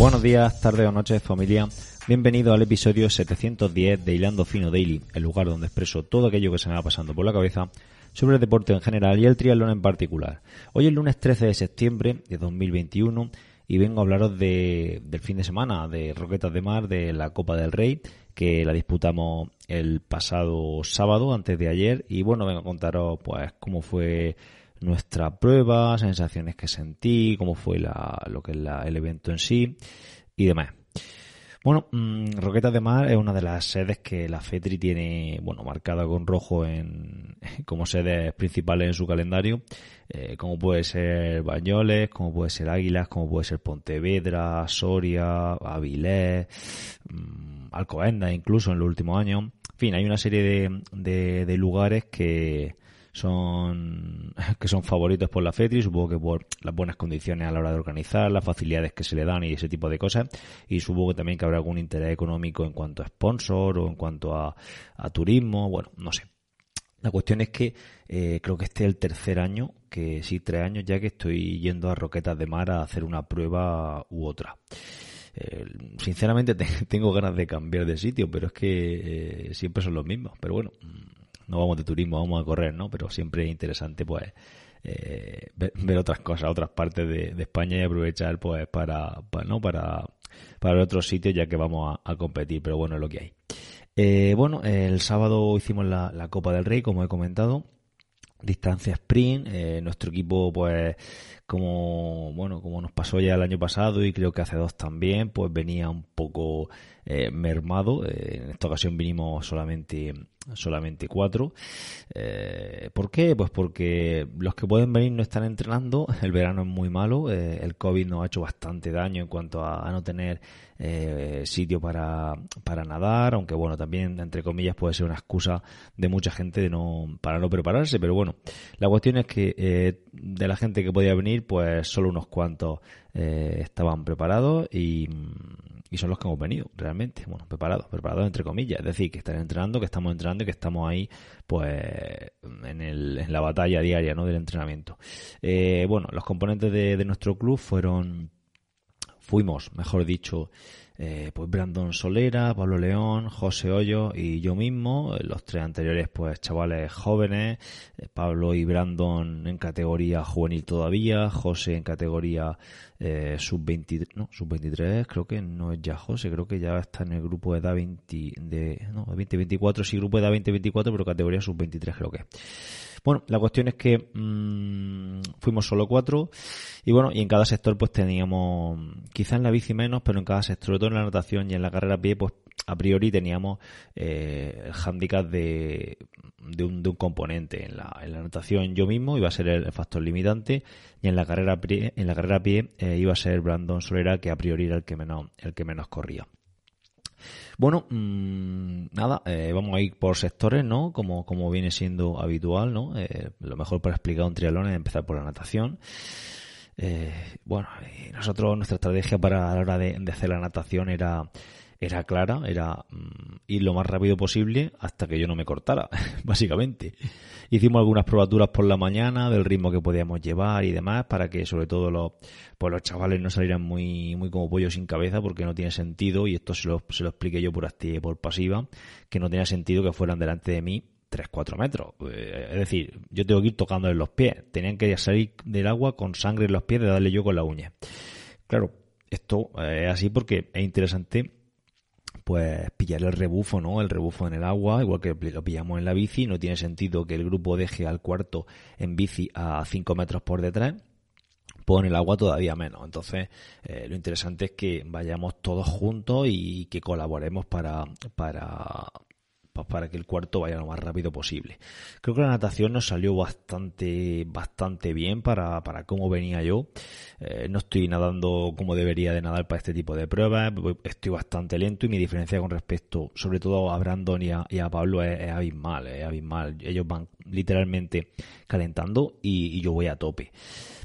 Buenos días, tardes o noches familia. Bienvenido al episodio 710 de Hilando Fino Daily, el lugar donde expreso todo aquello que se me va pasando por la cabeza sobre el deporte en general y el triatlón en particular. Hoy es lunes 13 de septiembre de 2021 y vengo a hablaros de, del fin de semana de Roquetas de Mar de la Copa del Rey que la disputamos el pasado sábado antes de ayer y bueno vengo a contaros pues cómo fue nuestra prueba, sensaciones que sentí, cómo fue la, lo que es la, el evento en sí y demás. Bueno, mmm, Roquetas de Mar es una de las sedes que la FETRI tiene, bueno, marcada con rojo en, como sedes principales en su calendario, eh, como puede ser Bañoles, como puede ser Águilas, como puede ser Pontevedra, Soria, Avilés, mmm, Alcobendas incluso en los últimos años. En fin, hay una serie de, de, de lugares que, son que son favoritos por la FETRI, supongo que por las buenas condiciones a la hora de organizar, las facilidades que se le dan y ese tipo de cosas, y supongo que también que habrá algún interés económico en cuanto a sponsor o en cuanto a, a turismo, bueno, no sé. La cuestión es que eh, creo que este es el tercer año, que sí, tres años ya que estoy yendo a Roquetas de Mar a hacer una prueba u otra. Eh, sinceramente te, tengo ganas de cambiar de sitio, pero es que eh, siempre son los mismos. Pero bueno, no vamos de turismo, vamos a correr, ¿no? Pero siempre es interesante, pues, eh, ver, otras cosas, otras partes de, España y aprovechar, pues, para, para ¿no? Para, para otros sitios, ya que vamos a, a, competir, pero bueno, es lo que hay. Eh, bueno, el sábado hicimos la, la, Copa del Rey, como he comentado, distancia sprint, eh, nuestro equipo, pues, como bueno como nos pasó ya el año pasado y creo que hace dos también pues venía un poco eh, mermado eh, en esta ocasión vinimos solamente solamente cuatro eh, ¿por qué? pues porque los que pueden venir no están entrenando el verano es muy malo el covid nos ha hecho bastante daño en cuanto a, a no tener sitio para para nadar aunque bueno también entre comillas puede ser una excusa de mucha gente de no para no prepararse pero bueno la cuestión es que de la gente que podía venir pues solo unos cuantos eh, estaban preparados y, son los que hemos venido realmente, bueno, preparados, preparados entre comillas, es decir, que están entrenando, que estamos entrenando y que estamos ahí pues en, el, en la batalla diaria ¿no? del entrenamiento. Eh, bueno, los componentes de nuestro club fueron, fuimos, mejor dicho, eh, pues Brandon Solera, Pablo León, José Hoyo y yo mismo, los tres anteriores pues chavales jóvenes, eh, Pablo y Brandon en categoría juvenil todavía, José en categoría eh, sub-23, no, sub-23 creo que no es ya José, creo que ya está en el grupo de edad 20, de, no, 20-24, sí, grupo de edad 20-24, pero categoría sub-23 creo que. Bueno, la cuestión es que mmm, fuimos solo cuatro y bueno, y en cada sector pues teníamos, quizás en la bici menos, pero en cada sector, todo en la natación y en la carrera a pie, pues a priori teníamos eh, el handicap de, de, un, de un componente. En la, en la natación yo mismo iba a ser el factor limitante y en la carrera a pie, en la carrera a pie eh, iba a ser Brandon Solera, que a priori era el que menos, el que menos corría. Bueno, mmm, nada, eh, vamos a ir por sectores, ¿no? Como, como viene siendo habitual, ¿no? Eh, lo mejor para explicar un triatlón es empezar por la natación. Eh, bueno, nosotros, nuestra estrategia para a la hora de, de hacer la natación era era clara, era mmm, ir lo más rápido posible hasta que yo no me cortara, básicamente. Hicimos algunas probaturas por la mañana del ritmo que podíamos llevar y demás para que sobre todo los, pues los chavales no salieran muy, muy como pollo sin cabeza porque no tiene sentido y esto se lo, se lo expliqué yo por activa por pasiva, que no tenía sentido que fueran delante de mí 3-4 metros. Es decir, yo tengo que ir tocándoles los pies. Tenían que salir del agua con sangre en los pies de darle yo con la uña. Claro, esto es así porque es interesante pues pillar el rebufo, ¿no? El rebufo en el agua, igual que lo pillamos en la bici, no tiene sentido que el grupo deje al cuarto en bici a 5 metros por detrás, en el agua todavía menos. Entonces, eh, lo interesante es que vayamos todos juntos y que colaboremos para, para, para que el cuarto vaya lo más rápido posible. Creo que la natación nos salió bastante, bastante bien para, para cómo venía yo. Eh, no estoy nadando como debería de nadar para este tipo de pruebas, estoy bastante lento y mi diferencia con respecto, sobre todo a Brandon y a, Pablo, es, abismal, es abismal. Ellos van literalmente calentando y yo voy a tope.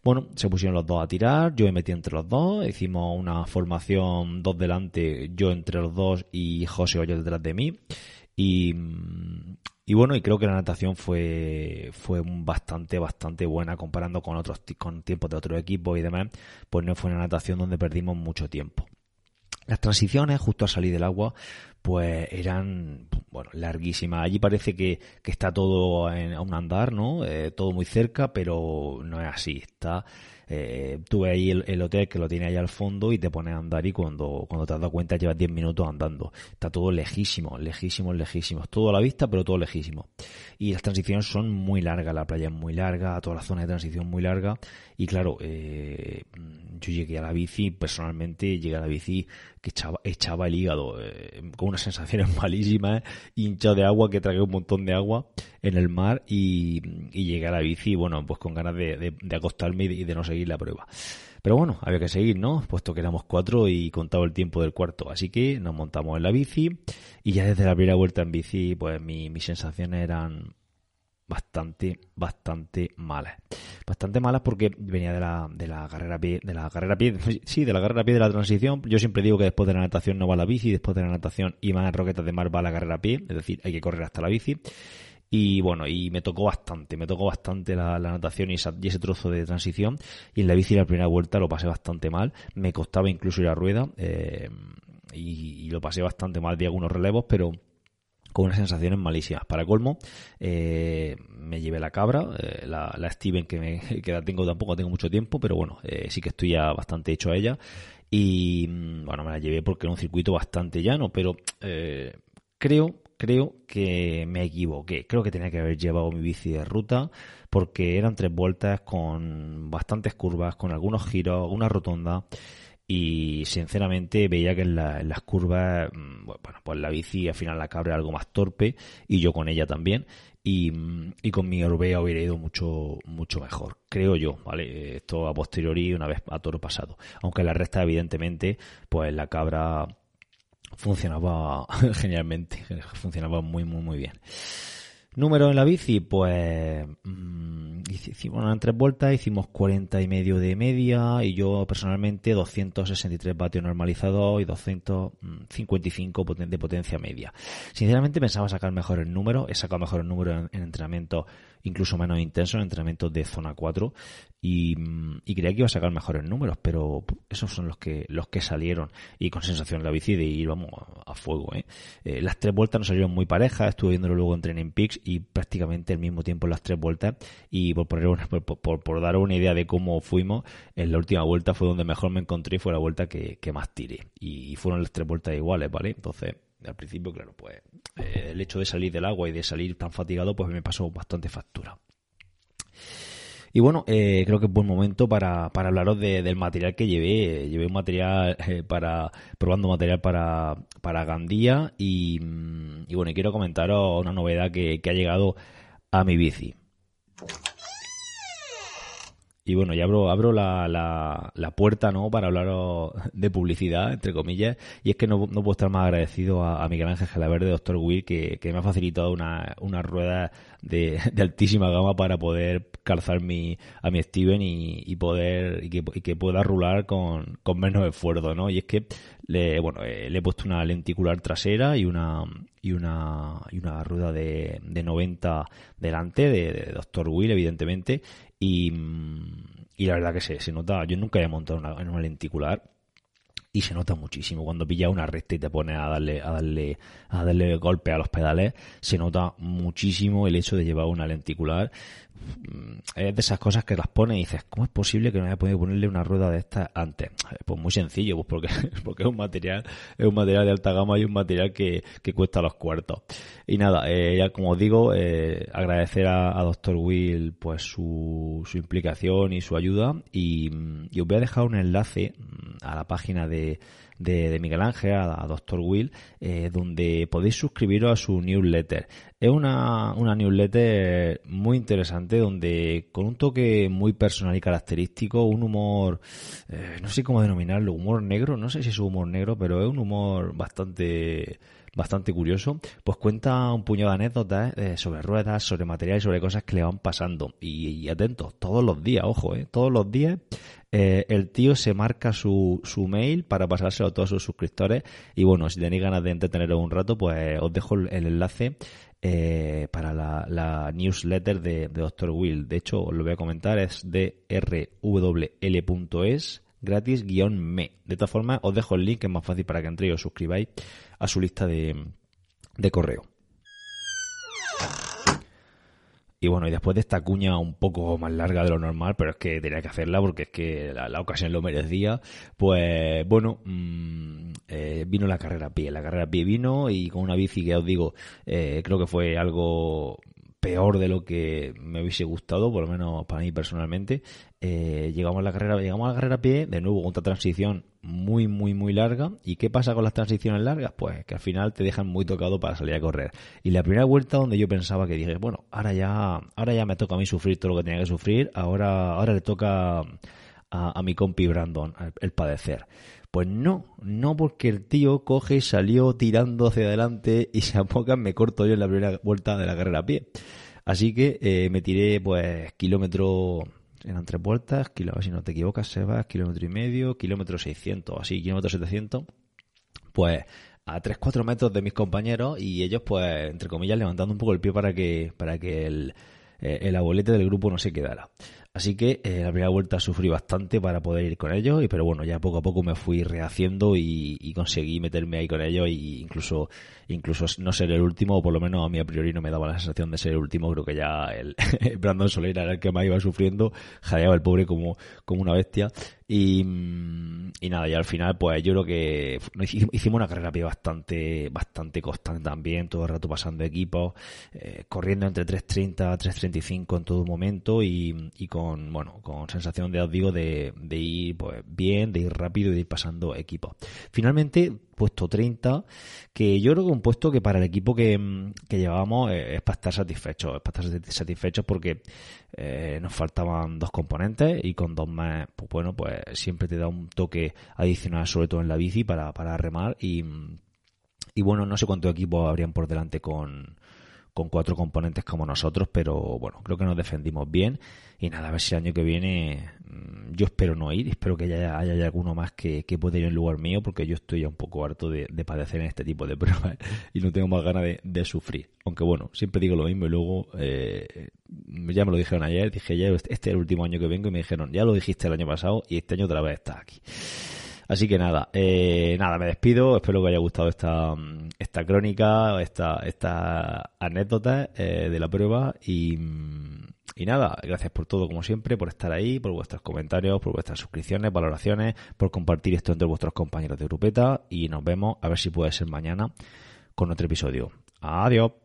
Bueno, se pusieron los dos a tirar, yo me metí entre los dos, hicimos una formación dos delante, yo entre los dos y José Hoyo detrás de mí. Y, y bueno, y creo que la natación fue, fue bastante, bastante buena comparando con otros con tiempos de otros equipos y demás, pues no fue una natación donde perdimos mucho tiempo. Las transiciones justo al salir del agua pues eran bueno larguísimas. Allí parece que, que está todo en, a un andar, ¿no? Eh, todo muy cerca, pero no es así. Está eh, tuve ahí el, hotel que lo tiene ahí al fondo y te pones a andar y cuando, cuando te has dado cuenta llevas 10 minutos andando. Está todo lejísimo, lejísimo, lejísimo. Todo a la vista, pero todo lejísimo. Y las transiciones son muy largas, la playa es muy larga, toda la zona de transición muy larga. Y claro, eh, yo llegué a la bici, personalmente llegué a la bici que echaba, echaba el hígado, eh, con unas sensaciones malísimas, hinchado de agua, que tragué un montón de agua en el mar y, y llegué a la bici, bueno, pues con ganas de, de, acostarme y de, no seguir la prueba. Pero bueno, había que seguir, ¿no? Puesto que éramos cuatro y contaba el tiempo del cuarto. Así que nos montamos en la bici y ya desde la primera vuelta en bici, pues mi, mis sensaciones eran bastante, bastante malas. Bastante malas porque venía de la, de la carrera pie, de la carrera pie, sí, de la carrera pie de la transición. Yo siempre digo que después de la natación no va la bici, después de la natación y más roquetas de mar va la carrera pie, es decir, hay que correr hasta la bici. Y bueno, y me tocó bastante, me tocó bastante la, natación y, ese trozo de transición. Y en la bici la primera vuelta lo pasé bastante mal. Me costaba incluso ir a rueda eh, y, y, lo pasé bastante mal de algunos relevos, pero con unas sensaciones malísimas. Para colmo, eh, me llevé la cabra, eh, la, Steven que, me, la tengo tampoco, tengo mucho tiempo, pero bueno, eh, sí que estoy ya bastante hecho a ella. Y mm, bueno, me la llevé porque era un circuito bastante llano, pero creo, creo que me equivoqué. Creo que tenía que haber llevado mi bici de ruta porque eran tres vueltas con bastantes curvas, con algunos giros, una rotonda y sinceramente veía que en, las curvas, mm, bueno, pues la bici al final la cabra algo más torpe y yo con ella también y, y con mi Orbea hubiera ido mucho mucho mejor, creo yo, ¿vale? Esto a posteriori una vez a toro pasado, aunque la resta evidentemente pues la cabra funcionaba genialmente, funcionaba muy muy muy bien. Número en la bici, pues mm, hicimos en tres vueltas, hicimos 40 y medio de media y yo personalmente 263 vatios normalizados y 255 de potencia media. Sinceramente pensaba sacar mejor el número, he sacado mejor el número en, en entrenamiento incluso menos intenso en entrenamientos de zona 4 y, y, creía que iba a sacar mejores números, pero esos son los que los que salieron y con sensación la bici de ir vamos a, fuego. ¿eh? ¿eh? las tres vueltas nos salieron muy parejas, estuve viéndolo luego en Training Peaks y prácticamente el mismo tiempo en las tres vueltas y por poner una, por, por, dar una idea de cómo fuimos, en la última vuelta fue donde mejor me encontré y fue la vuelta que, más tiré y fueron las tres vueltas iguales, ¿vale? Entonces al principio, claro, pues eh, el hecho de salir del agua y de salir tan fatigado, pues me pasó bastante factura. Y bueno, eh, creo que es buen momento para, para hablaros del material que llevé. Llevé un material eh, para, probando material para, para Gandía y, mm, bueno, quiero comentaros una novedad que, que ha llegado a mi bici. Y bueno, ya abro, abro la, la, la, puerta, ¿no? Para hablaros de publicidad, entre comillas. Y es que no, no puedo estar más agradecido a, Miguel Ángel Gelaverde, doctor Will, que, que me ha facilitado una, una rueda de, de, altísima gama para poder calzar mi, a mi Steven y, y poder, y que, y que, pueda rular con, con menos esfuerzo, ¿no? Y es que le, bueno, eh, le he puesto una lenticular trasera y una, y una, y una rueda de, de 90 delante de, de Dr. Will, evidentemente, y, y la verdad que se, se nota, yo nunca he montado en una lenticular y se nota muchísimo cuando pillas una recta y te pones a darle a darle a darle golpe a los pedales se nota muchísimo el hecho de llevar una lenticular mm, es de esas cosas que las pones y dices ¿cómo es posible que no haya podido ponerle una rueda de estas antes? pues muy sencillo pues porque porque es un material es un material de alta gama y un material que, que cuesta los cuartos y nada eh, ya como digo eh, agradecer a, a Dr. Will pues su, su implicación y su ayuda y, y os voy a dejar un enlace a la página de, de, Miguel Ángel, a, Dr. Will, eh, donde podéis suscribiros a su newsletter. Es una, una newsletter muy interesante donde con un toque muy personal y característico, un humor, eh, no sé cómo denominarlo, humor negro, no sé si es humor negro, pero es un humor bastante bastante curioso, pues cuenta un puñado de anécdotas eh, sobre ruedas, sobre materiales, sobre cosas que le van pasando. Y, atentos, todos los días, ojo, eh, todos los días eh, el tío se marca su, su mail para pasárselo a todos sus suscriptores. Y bueno, si tenéis ganas de entreteneros un rato, pues os dejo el, enlace eh, para la, newsletter de, de Dr. Will. De hecho, os lo voy a comentar, es de rwl.es gratis guion me. De todas formas, os dejo el link, es más fácil para que entréis y os suscribáis a su lista de, de correo. Y bueno, y después de esta cuña un poco más larga de lo normal, pero es que tenía que hacerla porque es que la, ocasión lo merecía, pues bueno, mm, eh, vino la carrera a pie. La carrera a pie vino y con una bici que os digo, eh, creo que fue algo peor de lo que me hubiese gustado, por lo menos para mí personalmente. Eh, llegamos a la carrera, llegamos a la carrera a pie, de nuevo otra transición muy, muy, muy larga. ¿Y qué pasa con las transiciones largas? Pues que al final te dejan muy tocado para salir a correr. Y la primera vuelta donde yo pensaba que dije, bueno, ahora ya, ahora ya me toca a mí sufrir todo lo que tenía que sufrir, ahora, ahora le toca a, mi compi Brandon el padecer. Pues no, no porque el tío coge y salió tirando hacia adelante y se apoca me corto yo en la primera vuelta de la carrera a pie. Así que eh, me tiré pues kilómetro, eran tres vueltas, kilómetro, si no te equivocas, Sebas, kilómetro y medio, kilómetro 600, así, kilómetro 700, pues a 3-4 metros de mis compañeros y ellos pues entre comillas levantando un poco el pie para que, para que el, eh, el abuelete del grupo no se quedara. Así que eh, la primera vuelta sufrí bastante para poder ir con ellos, y, pero bueno, ya poco a poco me fui rehaciendo y, conseguí meterme ahí con ellos e incluso, incluso no ser el último, o por lo menos a mí a priori no me daba la sensación de ser el último, creo que ya el Brandon Soler era el que más iba sufriendo, jadeaba el pobre como, como una bestia, y, y, nada, y al final, pues yo creo que hicimos una carrera bastante, bastante constante también, todo el rato pasando equipos, eh, corriendo entre 3.30 3.35 en todo momento y, y, con, bueno, con sensación de, os digo, de, de ir pues bien, de ir rápido y de ir pasando equipos. Finalmente, puesto 30, que yo creo que un puesto que para el equipo que, mm, que llevábamos es, para estar satisfechos, es para estar satisfechos porque eh, nos faltaban dos componentes y con dos más, pues bueno, pues siempre te da un toque adicional, sobre todo en la bici, para, para remar y, y bueno, no sé cuántos equipos habrían por delante con, con cuatro componentes como nosotros, pero bueno, creo que nos defendimos bien. Y nada, a ver si el año que viene mm, yo espero no ir, espero que haya, haya alguno más que, que pueda ir en lugar mío, porque yo estoy ya un poco harto de, padecer en este tipo de pruebas y no tengo más ganas de, sufrir. Aunque bueno, siempre digo lo mismo y luego eh, ya me lo dijeron ayer, dije ya este es el último año que vengo y me dijeron ya lo dijiste el año pasado y este año otra vez estás aquí. Así que nada, eh, nada, me despido. Espero que os haya gustado esta, esta crónica, esta, esta anécdota eh, de la prueba. Y, y nada, gracias por todo, como siempre, por estar ahí, por vuestros comentarios, por vuestras suscripciones, valoraciones, por compartir esto entre vuestros compañeros de grupeta. Y nos vemos, a ver si puede ser mañana, con otro episodio. Adiós.